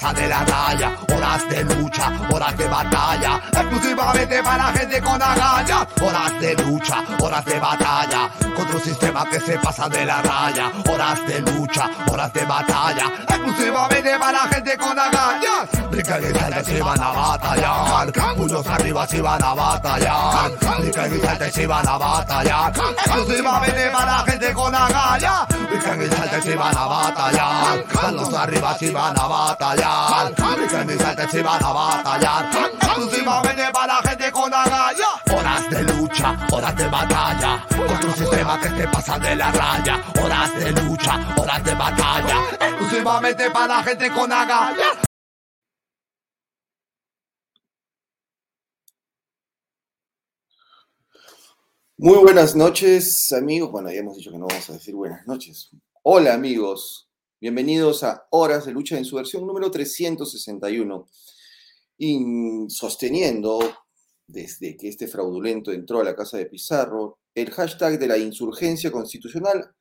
pasa de la raya. Horas de lucha, horas de batalla, exclusivamente para gente con agallas. Horas de lucha, horas de batalla, contra un sistema que se pasa de la raya. Horas de lucha, horas de batalla, exclusivamente para gente con agallas. Brincan y saltan si van a batallar, puños arriba si van a batallar. Brincan y saltan si van a batallar, exclusivamente para gente con agallas. Brincan y saltan si van a batallar, manos arriba si van a batallar. Brincan y saltan si van a batallar, exclusivamente para gente con agallas. Horas de lucha, horas de batalla, contra sistema que se pasa de la raya. Horas de lucha, horas de batalla, exclusivamente para gente con agallas. Muy buenas noches, amigos. Bueno, ya hemos dicho que no vamos a decir buenas noches. Hola, amigos. Bienvenidos a Horas de Lucha en su versión número 361. Y sosteniendo, desde que este fraudulento entró a la casa de Pizarro, el hashtag de la insurgencia constitucional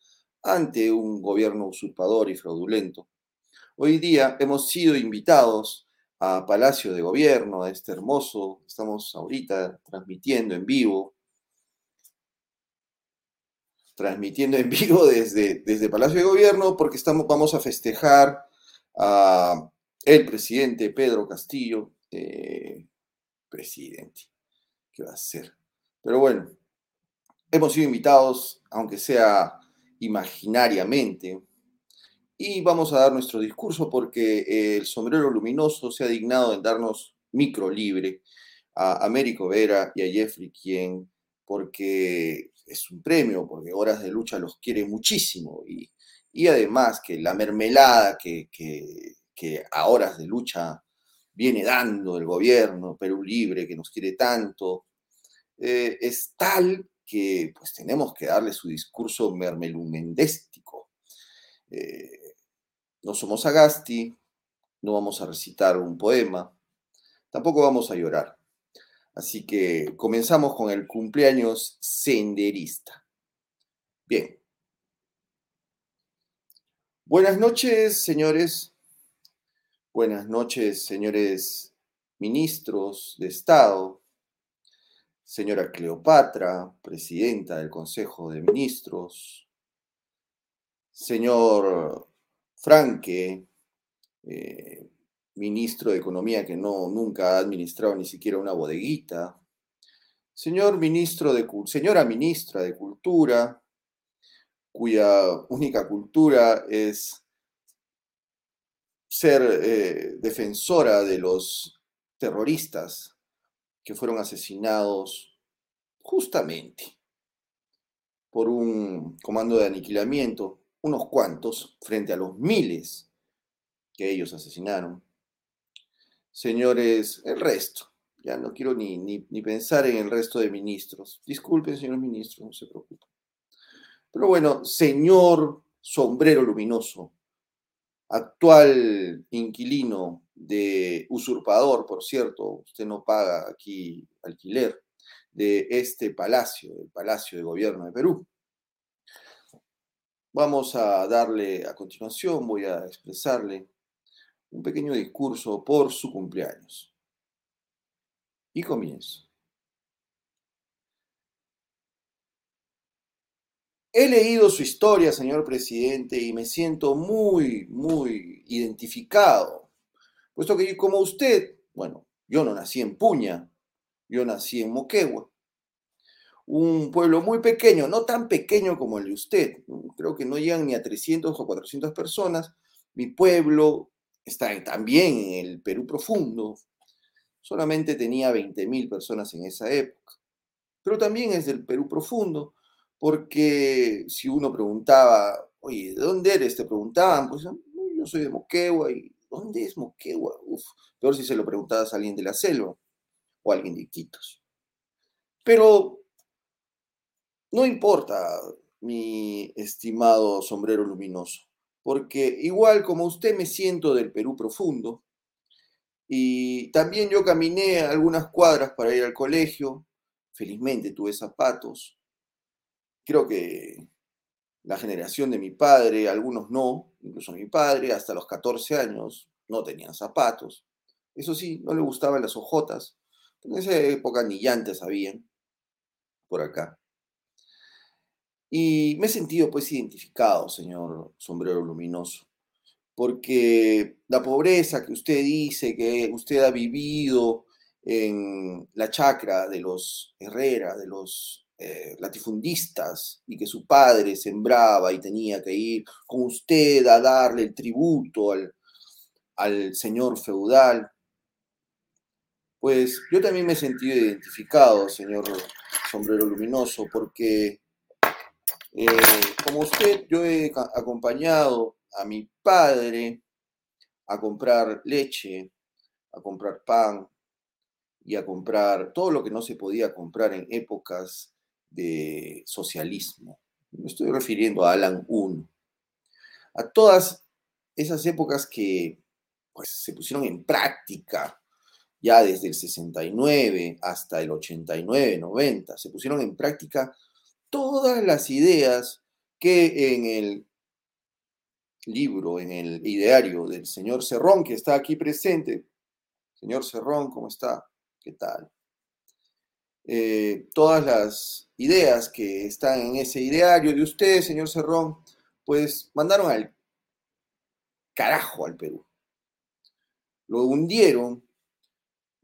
ante un gobierno usurpador y fraudulento. Hoy día hemos sido invitados a Palacio de Gobierno, a este hermoso, estamos ahorita transmitiendo en vivo, transmitiendo en vivo desde, desde Palacio de Gobierno porque estamos, vamos a festejar a el presidente Pedro Castillo, eh, presidente, ¿qué va a ser? Pero bueno, hemos sido invitados, aunque sea imaginariamente, y vamos a dar nuestro discurso porque el sombrero luminoso se ha dignado en darnos micro libre a Américo Vera y a Jeffrey Quien, porque es un premio, porque Horas de Lucha los quiere muchísimo y, y además que la mermelada que, que, que, a Horas de Lucha viene dando el gobierno Perú Libre, que nos quiere tanto, eh, es tal que pues tenemos que darle su discurso mermelumendéstico. Eh, no somos Agasti, no vamos a recitar un poema, tampoco vamos a llorar. Así que comenzamos con el cumpleaños senderista. Bien. Buenas noches, señores. Buenas noches, señores ministros de Estado. Señora Cleopatra, presidenta del Consejo de Ministros. Señor Franque, eh, ministro de Economía que no, nunca ha administrado ni siquiera una bodeguita, señor ministro de, señora ministra de Cultura, cuya única cultura es ser eh, defensora de los terroristas que fueron asesinados justamente por un comando de aniquilamiento, unos cuantos, frente a los miles que ellos asesinaron señores, el resto. Ya no quiero ni, ni, ni, pensar en el resto de ministros. Disculpen, señores ministros, no se preocupen. Pero bueno, señor sombrero luminoso, actual inquilino de usurpador, por cierto, usted no paga aquí alquiler, de este palacio, el Palacio de Gobierno de Perú. Vamos a darle a continuación, voy a expresarle un pequeño discurso por su cumpleaños. Y comienzo. He leído su historia, señor presidente, y me siento muy, muy identificado, puesto que como usted, bueno, yo no nací en Puña, yo nací en Moquegua, un pueblo muy pequeño, no tan pequeño como el de usted, creo que no llegan ni a 300 o 400 personas. Mi pueblo está también en el Perú profundo, solamente tenía 20.000 personas en esa época. Pero también es del Perú profundo, porque si uno preguntaba, oye, ¿de dónde eres? Te preguntaban, pues yo soy de Moquegua, y ¿dónde es Moquegua? Uf, peor si se lo preguntabas a alguien de la selva o a alguien de Iquitos. Pero no importa, mi estimado sombrero luminoso porque igual como usted me siento del Perú profundo, y también yo caminé algunas cuadras para ir al colegio, felizmente tuve zapatos, creo que la generación de mi padre, algunos no, incluso mi padre, hasta los 14 años no tenían zapatos. Eso sí, no le gustaban las ojotas. En esa época ni llantes habían por acá. Y me he sentido pues identificado, señor sombrero luminoso, porque la pobreza que usted dice que usted ha vivido en la chacra de los Herrera, de los eh, latifundistas, y que su padre sembraba y tenía que ir con usted a darle el tributo al, señor feudal, pues yo también me he sentido identificado, señor sombrero luminoso, porque eh, como usted, yo he acompañado a mi padre a comprar leche, a comprar pan y a comprar todo lo que no se podía comprar en épocas de socialismo. Me estoy refiriendo a Alan I. A todas esas épocas que pues, se pusieron en práctica ya desde el 69 hasta el 89, 90, se pusieron en práctica todas las ideas que en el libro, en el ideario del señor Cerrón, que está aquí presente. Señor Cerrón, ¿cómo está? ¿Qué tal? Eh, todas las ideas que están en ese ideario de usted, señor Cerrón, pues mandaron al carajo al Perú. Lo hundieron,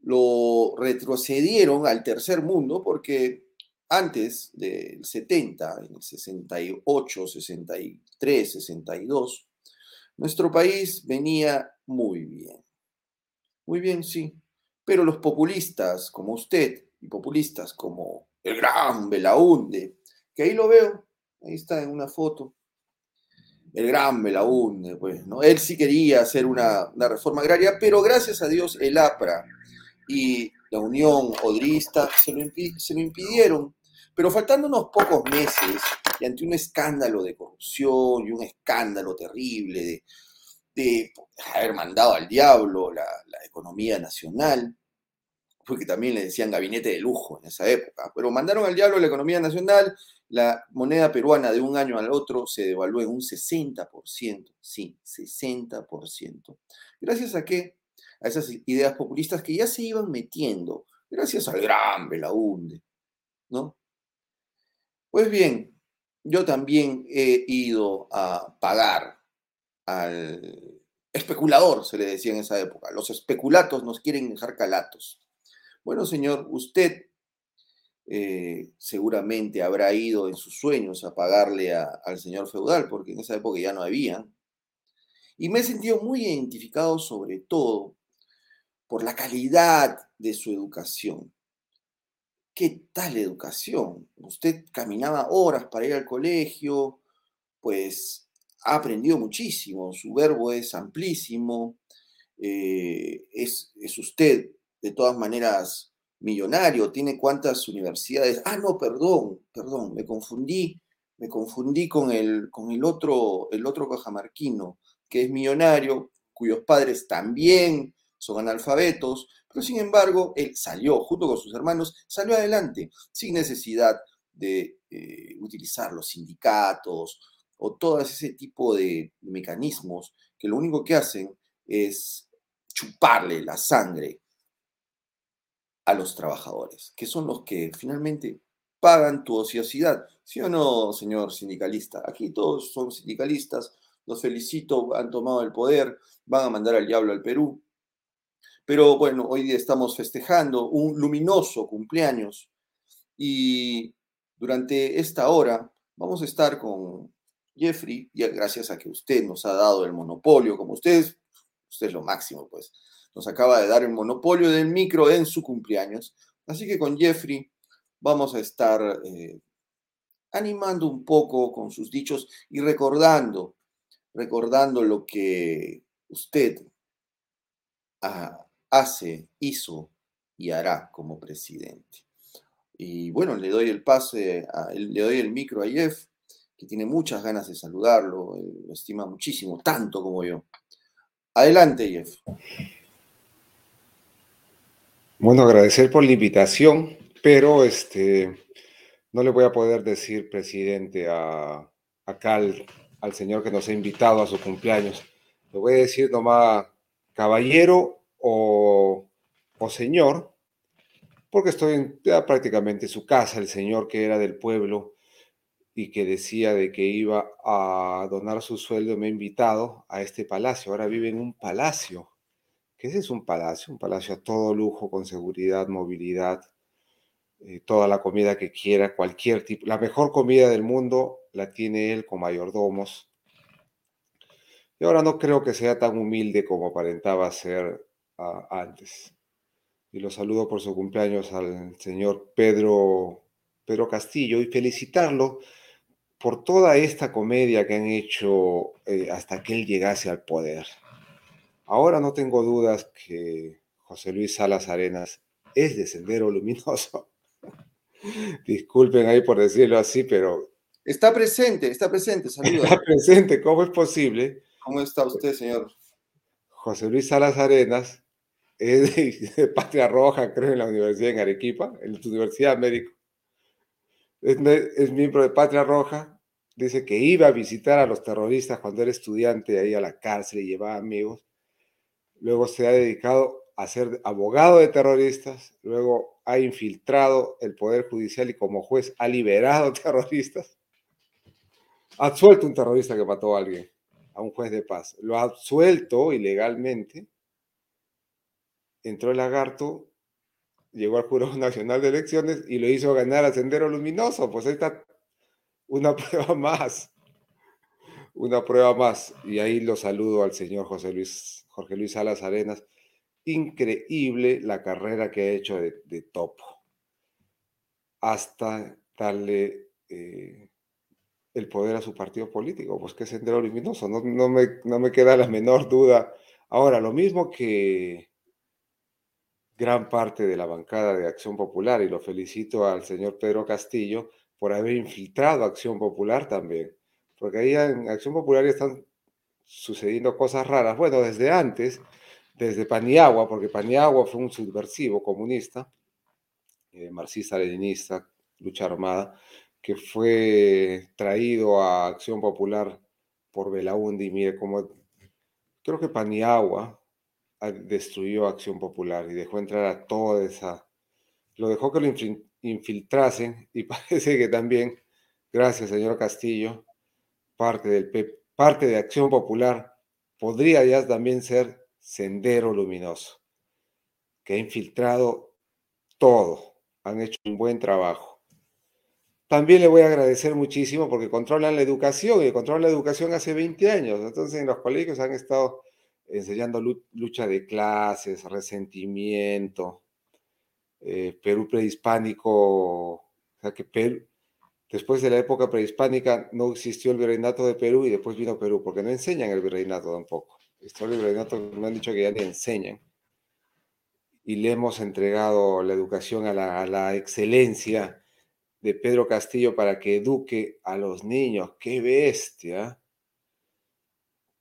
lo retrocedieron al tercer mundo porque antes del 70, en el 68, 63, 62, nuestro país venía muy bien. Muy bien, sí. Pero los populistas como usted populistas como el gran Belaunde, que ahí lo veo, ahí está en una foto, el gran Belaunde, pues, ¿no? Él sí quería hacer una, una reforma agraria, pero gracias a Dios el APRA y la Unión Odrista se lo, se lo impidieron. Pero faltando unos pocos meses y ante un escándalo de corrupción y un escándalo terrible de, haber mandado al diablo la, economía nacional, porque también le decían gabinete de lujo en esa época, pero mandaron al diablo la economía nacional, la moneda peruana de un año al otro se devaluó en un 60%, sí, 60%. Gracias a qué? a esas ideas populistas que ya se iban metiendo, gracias al gran Belaunde, ¿no? Pues bien, yo también he ido a pagar al especulador, se le decía en esa época. Los especulatos nos quieren dejar calatos. Bueno, señor, usted eh, seguramente habrá ido en sus sueños a pagarle al señor feudal, porque en esa época ya no había. Y me he sentido muy identificado sobre todo por la calidad de su educación. ¿Qué tal educación? Usted caminaba horas para ir al colegio, pues ha aprendido muchísimo, su verbo es amplísimo, eh, es, es usted de todas maneras millonario, tiene cuántas universidades. Ah, no, perdón, perdón, me confundí, me confundí con el, con el otro, el otro cajamarquino, que es millonario, cuyos padres también son analfabetos, pero sin embargo, él salió, junto con sus hermanos, salió adelante, sin necesidad de eh, utilizar los sindicatos o todo ese tipo de mecanismos que lo único que hacen es chuparle la sangre a los trabajadores, que son los que finalmente pagan tu ociosidad. ¿Sí o no, señor sindicalista? Aquí todos son sindicalistas, los felicito, han tomado el poder, van a mandar al diablo al Perú, pero bueno, hoy día estamos festejando un luminoso cumpleaños y durante esta hora vamos a estar con Jeffrey, y gracias a que usted nos ha dado el monopolio, como usted, usted es lo máximo, pues, nos acaba de dar el monopolio del micro en su cumpleaños. Así que con Jeffrey vamos a estar eh, animando un poco con sus dichos y recordando, recordando lo que usted ha, hace, hizo y hará como presidente. Y bueno, le doy el pase, le doy el micro a Jeff, que tiene muchas ganas de saludarlo, lo estima muchísimo, tanto como yo. Adelante, Jeff. Bueno, agradecer por la invitación, pero este, no le voy a poder decir presidente a, acá al, señor que nos ha invitado a su cumpleaños. Le voy a decir nomás caballero o, o señor, porque estoy en, prácticamente su casa, el señor que era del pueblo y que decía de que iba a donar su sueldo, me ha invitado a este palacio. Ahora vive en un palacio. ¿Qué es un palacio? Un palacio a todo lujo, con seguridad, movilidad, eh, toda la comida que quiera, cualquier tipo. La mejor comida del mundo la tiene él con mayordomos. Y ahora no creo que sea tan humilde como aparentaba ser ah, antes. Y lo saludo por su cumpleaños al señor Pedro, Pedro Castillo y felicitarlo por toda esta comedia que han hecho eh, hasta que él llegase al poder. Ahora no tengo dudas que José Luis Salas Arenas es de Sendero Luminoso. Disculpen ahí por decirlo así, pero... Está presente, está presente, saludos. Está presente, ¿cómo es posible? ¿Cómo está usted, señor? José Luis Salas Arenas es de, Patria Roja, creo, en la Universidad en Arequipa, en la Universidad Médico. Es, es, miembro de Patria Roja. Dice que iba a visitar a los terroristas cuando era estudiante ahí a la cárcel y llevaba amigos. Luego se ha dedicado a ser abogado de terroristas. Luego ha infiltrado el Poder Judicial y como juez ha liberado terroristas. Ha absuelto un terrorista que mató a alguien, a un juez de paz. Lo ha absuelto ilegalmente. Entró el lagarto, llegó al Jurado Nacional de Elecciones y lo hizo ganar a Sendero Luminoso. Pues ahí está una prueba más. Una prueba más. Y ahí lo saludo al señor José Luis, Jorge Luis Salas Arenas increíble la carrera que ha hecho de, topo, hasta darle eh, el poder a su partido político, pues que es Sendero Luminoso, no, no, me, no me queda la menor duda. Ahora, lo mismo que gran parte de la bancada de Acción Popular, y lo felicito al señor Pedro Castillo por haber infiltrado Acción Popular también, porque ahí en Acción Popular están sucediendo cosas raras. Bueno, desde antes, desde Paniagua, porque Paniagua fue un subversivo comunista, eh, marxista-leninista, lucha armada, que fue traído a Acción Popular por Belaúndi. Mire cómo. Creo que Paniagua destruyó Acción Popular y dejó entrar a toda esa. Lo dejó que lo infiltrasen y parece que también, gracias, señor Castillo, parte, del, parte de Acción Popular podría ya también ser Sendero Luminoso, que ha infiltrado todo. Han hecho un buen trabajo. También le voy a agradecer muchísimo porque controlan la educación y controlan la educación hace 20 años. Entonces en los colegios han estado enseñando lucha de clases, resentimiento, eh, Perú prehispánico, o sea que Perú, después de la época prehispánica no existió el virreinato de Perú y después vino Perú, porque no enseñan el virreinato tampoco historia y me han dicho que ya le enseñan. Y le hemos entregado la educación a la, excelencia de Pedro Castillo para que eduque a los niños. ¡Qué bestia!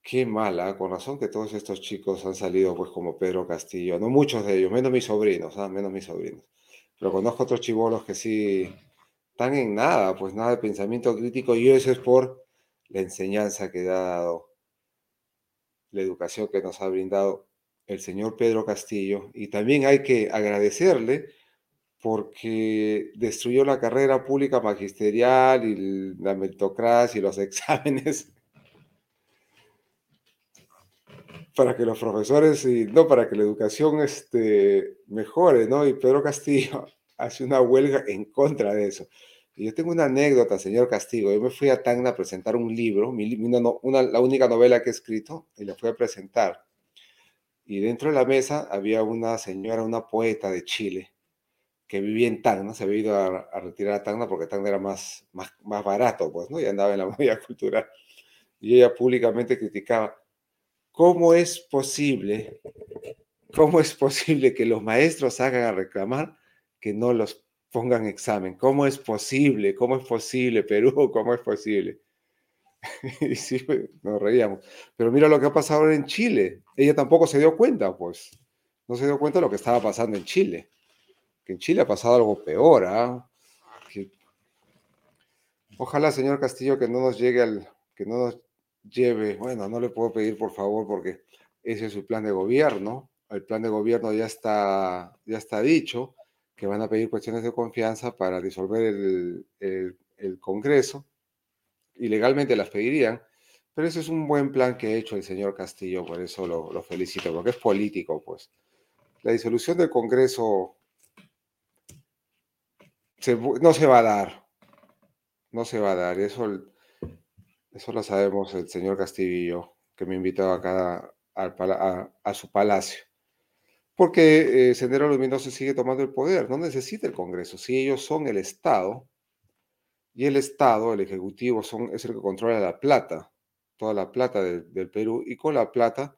Qué mala, con razón que todos estos chicos han salido pues como Pedro Castillo, no muchos de ellos, menos mis sobrinos, ¿ah? menos mis sobrinos. Pero conozco otros chivolos que sí están en nada, pues nada de pensamiento crítico y eso es por la enseñanza que ha dado la educación que nos ha brindado el señor Pedro Castillo y también hay que agradecerle porque destruyó la carrera pública magisterial y la meritocracia y los exámenes para que los profesores y no para que la educación este, mejore, ¿no? Y Pedro Castillo hace una huelga en contra de eso yo tengo una anécdota, señor Castigo. Yo me fui a Tacna a presentar un libro, una, la única novela que he escrito, y la fui a presentar. Y dentro de la mesa había una señora, una poeta de Chile, que vivía en Tacna, se había ido a, retirar a Tacna porque Tacna era más, más, más barato, pues, ¿no? Y andaba en la movida cultural. Y ella públicamente criticaba, ¿cómo es posible, cómo es posible que los maestros hagan a reclamar que no los pongan examen. ¿Cómo es posible? ¿Cómo es posible, Perú? ¿Cómo es posible? y sí, pues, nos reíamos. Pero mira lo que ha pasado ahora en Chile. Ella tampoco se dio cuenta, pues. No se dio cuenta de lo que estaba pasando en Chile. Que en Chile ha pasado algo peor, ¿ah? Ojalá, señor Castillo, que no nos llegue al, que no nos lleve, bueno, no le puedo pedir por favor porque ese es su plan de gobierno. El plan de gobierno ya está, ya está dicho, que van a pedir cuestiones de confianza para disolver el, el Congreso. Y legalmente las pedirían, pero ese es un buen plan que ha hecho el señor Castillo, por eso lo, lo felicito, porque es político, pues. La disolución del Congreso no se va a dar, no se va a dar, eso, eso lo sabemos el señor Castillo, que me invitó acá a, su palacio. Porque eh, Sendero Luminoso sigue tomando el poder, no necesita el Congreso. Si ellos son el Estado, y el Estado, el Ejecutivo, son, es el que controla la plata, toda la plata del Perú, y con la plata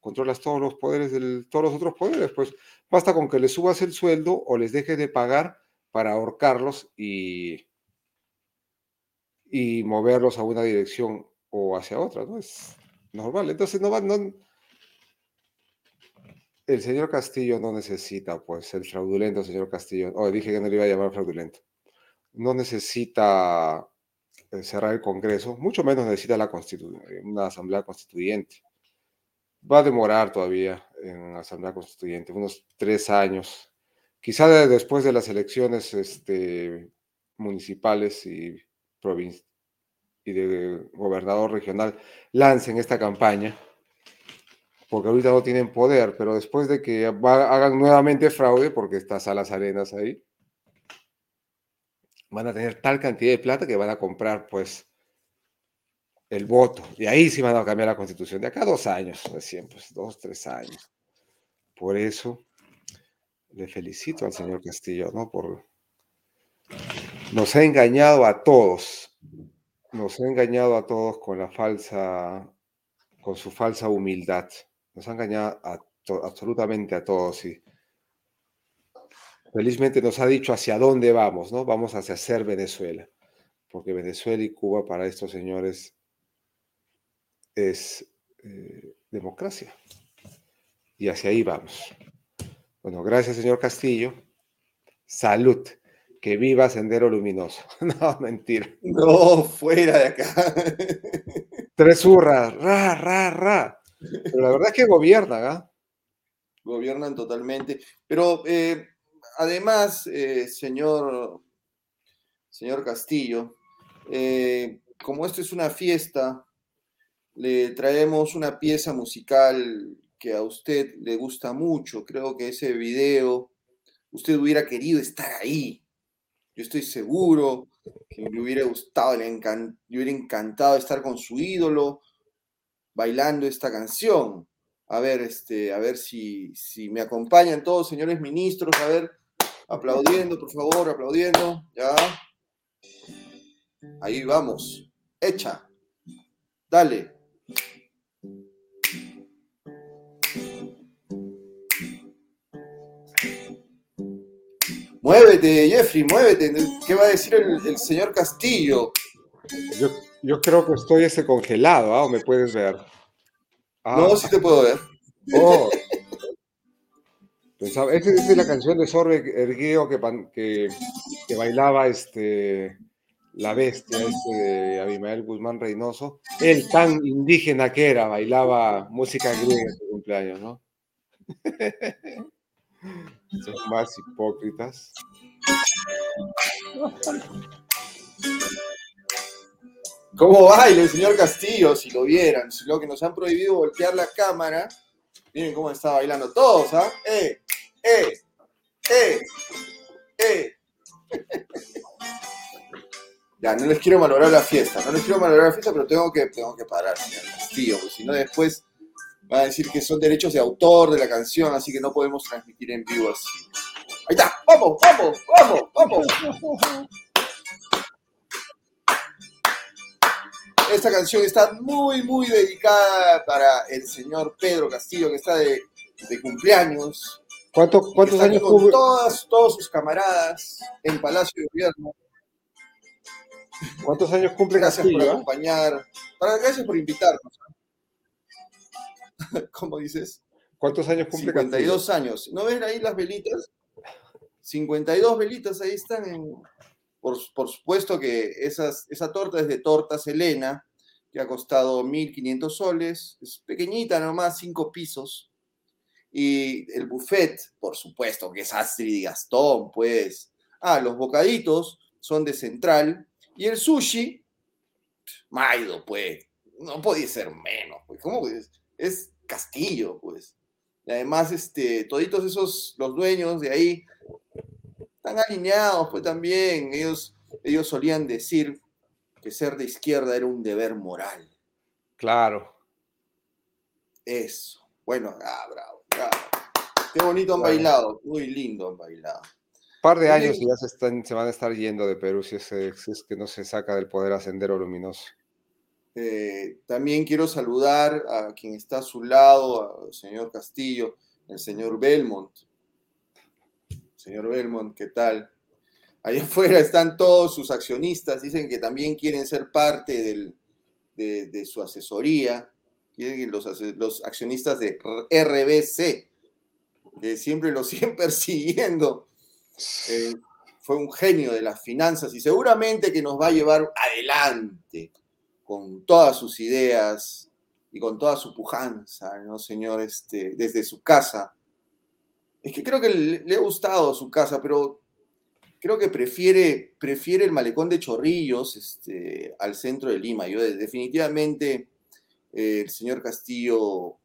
controlas todos los poderes, del, todos los otros poderes. Pues basta con que les subas el sueldo o les dejes de pagar para ahorcarlos y, moverlos a una dirección o hacia otra, ¿no? Es normal. Entonces no va, no, el señor Castillo no necesita, pues, el fraudulento señor Castillo. Oh, dije que no le iba a llamar fraudulento no necesita eh, cerrar el Congreso, mucho menos necesita la una asamblea constituyente. Va a demorar todavía en la asamblea constituyente, unos tres años. Quizá después de las elecciones este, municipales y, y de gobernador regional lancen esta campaña, porque ahorita no tienen poder, pero después de que hagan nuevamente fraude, porque está Salas Arenas ahí, van a tener tal cantidad de plata que van a comprar, pues, el voto. Y ahí sí van a cambiar la constitución. De acá dos años, recién, pues, dos, tres años. Por eso, le felicito al señor Castillo, ¿no? Por... Nos ha engañado a todos. Nos ha engañado a todos con la falsa, con su falsa humildad. Nos ha engañado a absolutamente a todos. Y felizmente nos ha dicho hacia dónde vamos, ¿no? Vamos hacia ser Venezuela, porque Venezuela y Cuba para estos señores es eh, democracia. Y hacia ahí vamos. Bueno, gracias, señor Castillo. Salud. Que viva Sendero Luminoso. No, mentira. No, fuera de acá. Tres hurras, ra, ra, ra. Pero la verdad es que gobiernan, ¿ah? Gobiernan totalmente. Pero eh, además, eh, señor, señor Castillo, eh, como esto es una fiesta, le traemos una pieza musical que a usted le gusta mucho. Creo que ese video, usted hubiera querido estar ahí. Yo estoy seguro que le hubiera gustado, le, le hubiera encantado estar con su ídolo bailando esta canción. A ver, este, a ver si, si me acompañan todos, señores ministros, a ver, Aplaudiendo, por favor, aplaudiendo. Ya. Ahí vamos. Hecha. Dale. Muévete, Jeffrey, muévete. ¿Qué va a decir el, señor Castillo? Yo, creo que estoy ese congelado, ¿ah? ¿O me puedes ver? No, ah. sí te puedo ver. Oh. Esa, es la canción de Sorbe Ergueo que, que, que, bailaba este, la bestia este de Abimael Guzmán Reynoso. Él tan indígena que era, bailaba música griega en su cumpleaños, ¿no? Son más hipócritas. ¿Cómo baila el señor Castillo? Si lo vieran, lo que nos han prohibido voltear la cámara. Miren cómo está bailando todos, ¿ah? ¡Eh! ¡Eh! ¡Eh! ¡Eh! ya, no les quiero valorar la fiesta, no les quiero valorar la fiesta, pero tengo que, tengo que parar, tío, porque si no después van a decir que son derechos de autor de la canción, así que no podemos transmitir en vivo así. Ahí está, vamos, vamos, vamos, vamos. Esta canción está muy, muy dedicada para el señor Pedro Castillo, que está de, de cumpleaños. ¿Cuántos años con todas, todos sus camaradas en Palacio de Gobierno. ¿Cuántos años cumple Gracias por acompañar. Para, gracias por invitarnos. ¿Cómo dices? ¿Cuántos años cumple 52 años. ¿No ven ahí las velitas? 52 velitas ahí están en... por, supuesto que esas, esa torta es de torta Selena, que ha costado 1.500 soles, es pequeñita nomás, cinco pisos. Y el buffet, por supuesto, que es Astrid y Gastón, pues. Ah, los bocaditos son de central. Y el sushi, Maido, pues. No podía ser menos, pues. ¿Cómo es? Es Castillo, pues. Y además, este, toditos esos, los dueños de ahí, están alineados, pues también. Ellos, ellos solían decir que ser de izquierda era un deber moral. Claro. Eso. Bueno, ah, bravo, bravo. Qué bonito han bailado, muy lindo han bailado. Un par de años y ya se, están, se van a estar yendo de Perú si es, si es que no se saca del poder a Sendero Luminoso. Eh, también quiero saludar a quien está a su lado, al señor Castillo, el señor Belmont. Señor Belmont, ¿qué tal? Allá afuera están todos sus accionistas, dicen que también quieren ser parte de, su asesoría, los, los accionistas de RBC, que siempre lo siguen persiguiendo. Eh, fue un genio de las finanzas y seguramente que nos va a llevar adelante con todas sus ideas y con toda su pujanza, ¿no, señor? Este, desde su casa. Es que creo que le, ha gustado su casa, pero creo que prefiere, prefiere el malecón de Chorrillos este, al centro de Lima. Yo definitivamente eh, el señor Castillo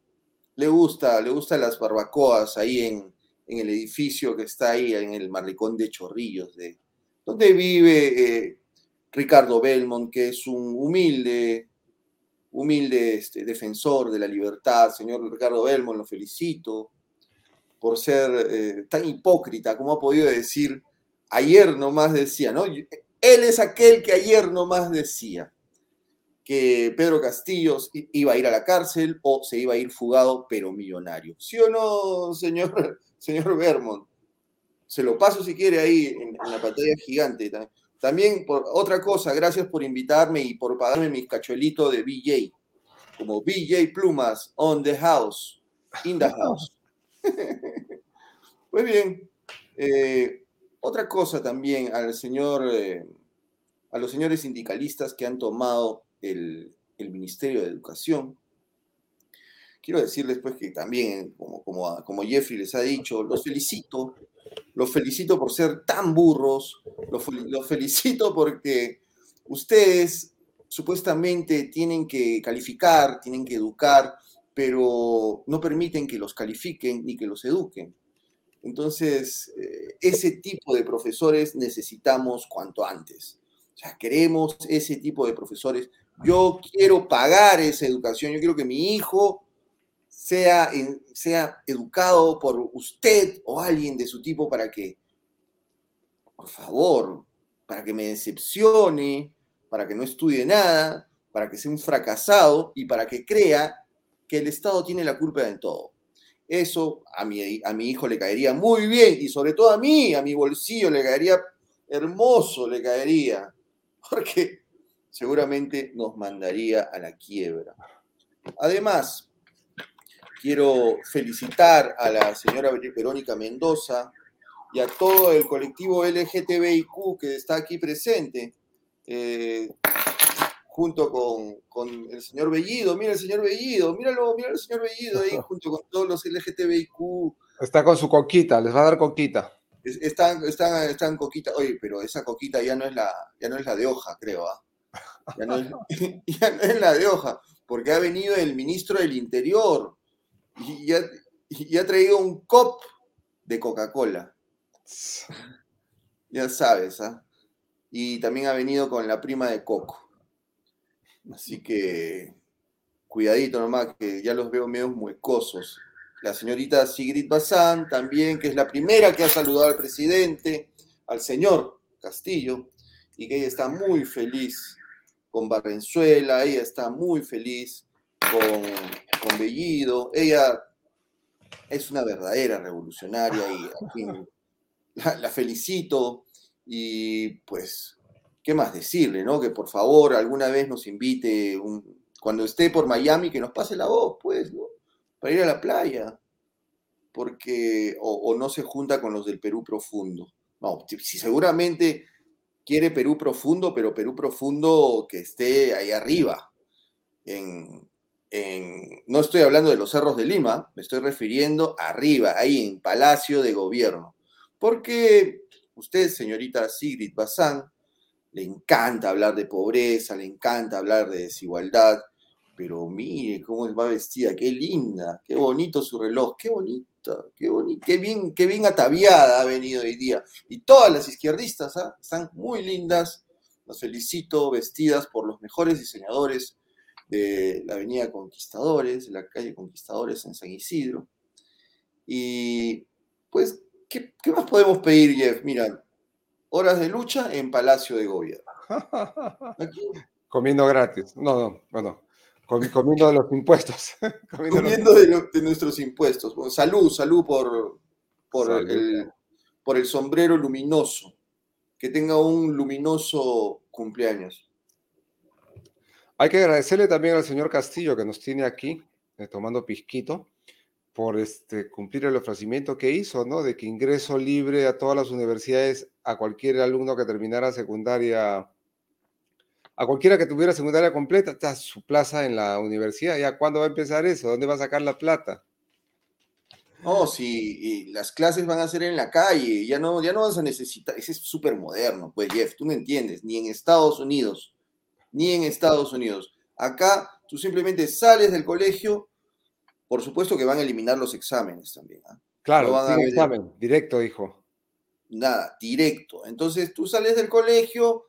le gusta, le gustan las barbacoas ahí en, el edificio que está ahí en el malecón de Chorrillos, de, donde vive eh, Ricardo Belmont, que es un humilde, humilde este, defensor de la libertad. Señor Ricardo Belmont, lo felicito por ser eh, tan hipócrita como ha podido decir ayer nomás decía, ¿no? Él es aquel que ayer nomás decía que Pedro Castillos iba a ir a la cárcel o se iba a ir fugado, pero millonario. ¿Sí o no, señor, señor Vermont? Se lo paso si quiere ahí en, la pantalla gigante. También, otra cosa, gracias por invitarme y por pagarme mis cachuelitos de BJ, como BJ Plumas, on the house, in the house. Muy bien. Eh, otra cosa también al señor, eh, a los señores sindicalistas que han tomado el, Ministerio de Educación. Quiero decirles pues que también, como, como, como Jeffrey les ha dicho, los felicito los felicito por ser tan burros, los, felicito porque ustedes supuestamente tienen que calificar, tienen que educar, pero no permiten que los califiquen ni que los eduquen. Entonces, eh, ese tipo de profesores necesitamos cuanto antes. O sea, queremos ese tipo de profesores. Yo quiero pagar esa educación, yo quiero que mi hijo sea, sea educado por usted o alguien de su tipo para que, por favor, para que me decepcione, para que no estudie nada, para que sea un fracasado y para que crea que el Estado tiene la culpa de todo. Eso a mi, a mi hijo le caería muy bien y sobre todo a mí, a mi bolsillo le caería hermoso, le caería, porque seguramente nos mandaría a la quiebra. Además, Quiero felicitar a la señora Verónica Mendoza y a todo el colectivo LGTBIQ que está aquí presente, eh, junto con, el señor Bellido. Mira el señor Bellido, míralo, mira el señor Bellido ahí, junto con todos los LGTBIQ. Está con su coquita, les va a dar coquita. Están, están, están coquita, oye, pero esa coquita ya no es la, ya no es la de hoja, creo, ¿ah? ya, no es, ya no es la de hoja, porque ha venido el ministro del Interior, y ha, traído un cop de Coca-Cola. Ya sabes, ¿ah? Y también ha venido con la prima de Coco. Así que cuidadito nomás, que ya los veo medio muecosos. La señorita Sigrid Bazán también, que es la primera que ha saludado al presidente, al señor Castillo, y que ella está muy feliz con Barrenzuela, ella está muy feliz con, con Bellido. Ella es una verdadera revolucionaria y la, felicito. Y pues, ¿qué más decirle, no? Que por favor alguna vez nos invite, cuando esté por Miami, que nos pase la voz, pues, ¿no? Para ir a la playa. Porque, o, no se junta con los del Perú profundo. No, si seguramente quiere Perú profundo, pero Perú profundo que esté ahí arriba. no estoy hablando de los cerros de Lima, me estoy refiriendo arriba, ahí en Palacio de Gobierno. Porque usted, señorita Sigrid Bazán, le encanta hablar de pobreza, le encanta hablar de desigualdad, pero mire cómo va vestida, qué linda, qué bonito su reloj, qué bonita, qué bonito, qué bien, qué bien ataviada ha venido hoy día. Y todas las izquierdistas ¿ah? están muy lindas, las felicito, vestidas por los mejores diseñadores de la Avenida Conquistadores, de la calle Conquistadores en San Isidro. Y pues, ¿qué, qué más podemos pedir, Jeff? Mira, horas de lucha en Palacio de Gobierno. Comiendo gratis. No, no, bueno comiendo de los impuestos. comiendo, de, nuestros impuestos. salud, salud por, por, El, por el sombrero luminoso. Que tenga un luminoso cumpleaños. Hay que agradecerle también al señor Castillo que nos tiene aquí, eh, tomando pisquito, por este, cumplir el ofrecimiento que hizo, ¿no? De que ingreso libre a todas las universidades a cualquier alumno que terminara secundaria a cualquiera que tuviera secundaria completa, está su plaza en la universidad. ¿Ya cuándo va a empezar eso? ¿Dónde va a sacar la plata? No, sí, las clases van a ser en la calle, ya no, ya no vas a necesitar, ese es súper moderno, pues Jeff, tú me entiendes, ni en Estados Unidos, ni en Estados Unidos. Acá tú simplemente sales del colegio, por supuesto que van a eliminar los exámenes también. ¿ah? Claro, sin examen, directo, hijo. Nada, directo. Entonces tú sales del colegio,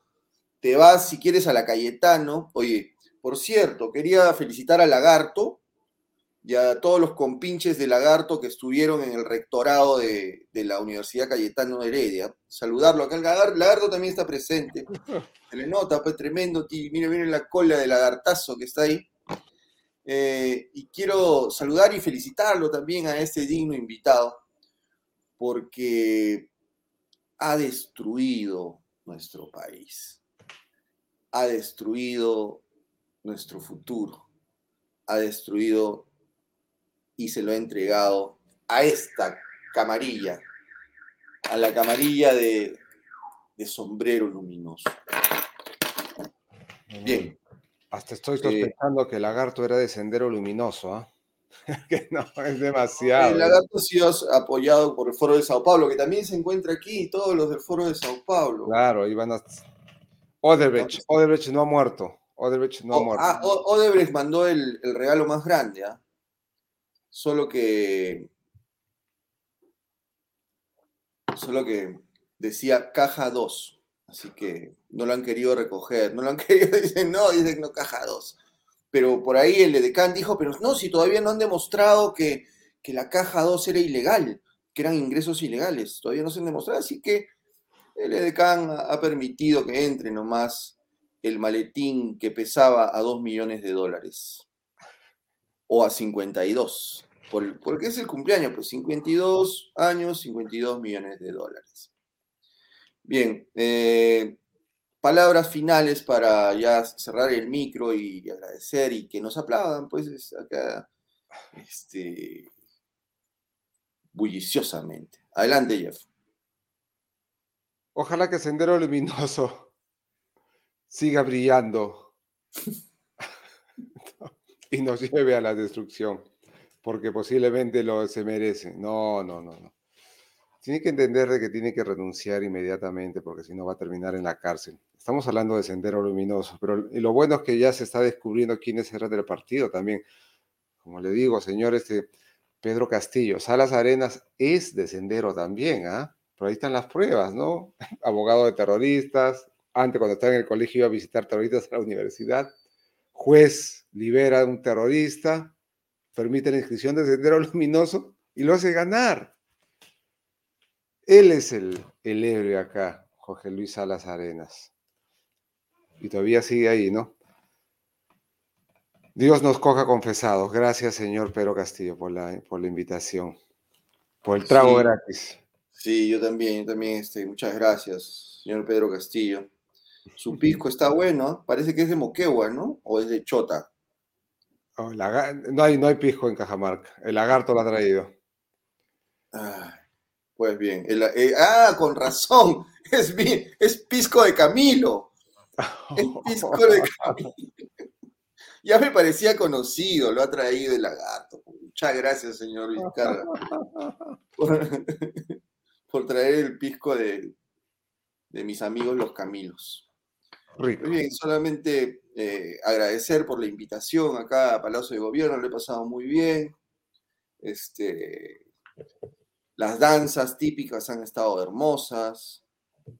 te vas, si quieres, a la Cayetano. Oye, por cierto, quería felicitar a Lagarto y a todos los compinches de Lagarto que estuvieron en el rectorado de, la Universidad Cayetano de Heredia. Saludarlo acá. El Lagarto, también está presente. Se le nota, pues tremendo. Mire, mire la cola de lagartazo que está ahí. Eh, y quiero saludar y felicitarlo también a este digno invitado, porque ha destruido nuestro país ha destruido nuestro futuro, ha destruido y se lo ha entregado a esta camarilla, a la camarilla de, sombrero luminoso. Bien. Hasta estoy sospechando que el lagarto era de sendero luminoso, ¿ah? que no, es demasiado. El lagarto ha sido apoyado por el Foro de Sao Paulo, que también se encuentra aquí, todos los del Foro de Sao Paulo. Claro, iban a Odebrecht, Odebrecht no ha muerto. Odebrecht no ha muerto. Ah, Odebrecht mandó el, regalo más grande, ¿ah? Solo que. Solo que decía caja 2. Así que no lo han querido recoger. No lo han querido. Dicen, no, dicen no, caja 2. Pero por ahí el edecán dijo, pero no, si todavía no han demostrado que, que la caja 2 era ilegal, que eran ingresos ilegales. Todavía no se han demostrado. Así que el EDECAN ha permitido que entre nomás el maletín que pesaba a 2 millones de dólares. O a 52. Por, porque es el cumpleaños, pues 52 años, 52 millones de dólares. Bien, eh, palabras finales para ya cerrar el micro y agradecer y que nos aplaudan, pues acá, este, bulliciosamente. Adelante, Jeff. Ojalá que Sendero Luminoso siga brillando y nos lleve a la destrucción, porque posiblemente lo se merece. No, no, no, no. Tiene que entender de que tiene que renunciar inmediatamente, porque si no va a terminar en la cárcel. Estamos hablando de Sendero Luminoso, pero lo bueno es que ya se está descubriendo quiénes eran del partido también. Como le digo, señor, este Pedro Castillo, Salas Arenas es de Sendero también, ¿ah? ahí están las pruebas, ¿no? Abogado de terroristas, antes cuando estaba en el colegio iba a visitar terroristas a la universidad, juez libera a un terrorista, permite la inscripción de Sendero Luminoso y lo hace ganar. Él es el, el héroe acá, Jorge Luis Salas Arenas. Y todavía sigue ahí, ¿no? Dios nos coja confesados. Gracias, señor Pedro Castillo, por la, por la invitación, por el trago gratis. Sí, yo también, yo también, este, muchas gracias, señor Pedro Castillo. Su pisco está bueno, parece que es de Moquegua, ¿no? ¿O es de Chota? Oh, no, hay, no hay pisco en Cajamarca, el lagarto lo ha traído. Pues bien. el- eh, ah, con razón. Es, es pisco de Camilo. Es pisco de Camilo. Ya me parecía conocido, lo ha traído el lagarto. Muchas gracias, señor Vizcarra, por, por traer el pisco de, de mis amigos los Camilos. Rico. Muy bien, solamente eh, agradecer por la invitación acá a Palacio de Gobierno, lo he pasado muy bien. Este, las danzas típicas han estado hermosas.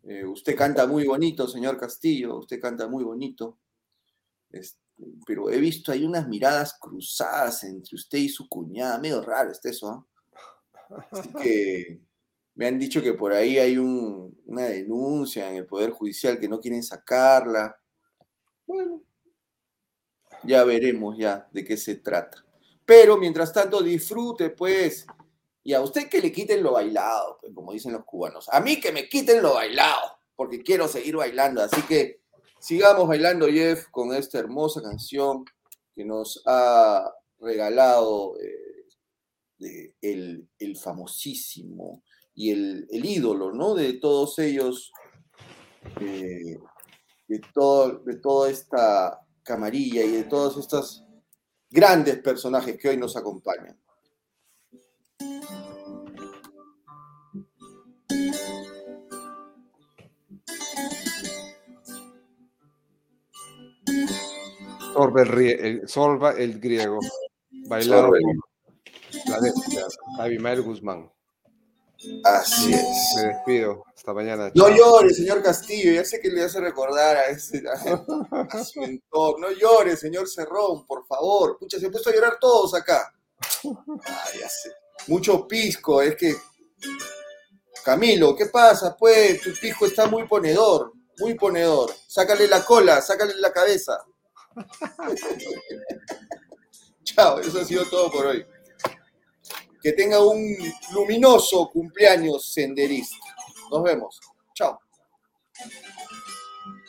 Eh, usted canta muy bonito, señor Castillo, usted canta muy bonito. Este, pero he visto hay unas miradas cruzadas entre usted y su cuñada, medio raro está eso, ¿ah? Así que me han dicho que por ahí hay un- una denuncia en el Poder Judicial que no quieren sacarla. Bueno, ya veremos ya de qué se trata. Pero mientras tanto, disfrute, pues. Y a usted que le quiten lo bailado, como dicen los cubanos. A mí que me quiten lo bailado, porque quiero seguir bailando. Así que sigamos bailando, Jeff, con esta hermosa canción que nos ha regalado eh, el, famosísimo y el, ídolo, ¿no? De todos ellos, eh, de toda esta camarilla y de todos estos grandes personajes que hoy nos acompañan. Sorba el, el- Sorba el griego. Bailado por la bestia, Abimael Guzmán. Así es. Me despido. Hasta mañana. No chao. llore, señor Castillo, ya sé que le hace recordar a, ese, a, a su entorno. No llore, señor Cerrón, por favor. Pucha, se han puesto a llorar todos acá. Ah, ya sé. Mucho pisco, es que. Camilo, ¿qué pasa? Pues tu pisco está muy ponedor, muy ponedor. Sácale la cola, sácale la cabeza. Chao, eso ha sido todo por hoy. Que tenga un luminoso cumpleaños senderista. Nos vemos. Chao.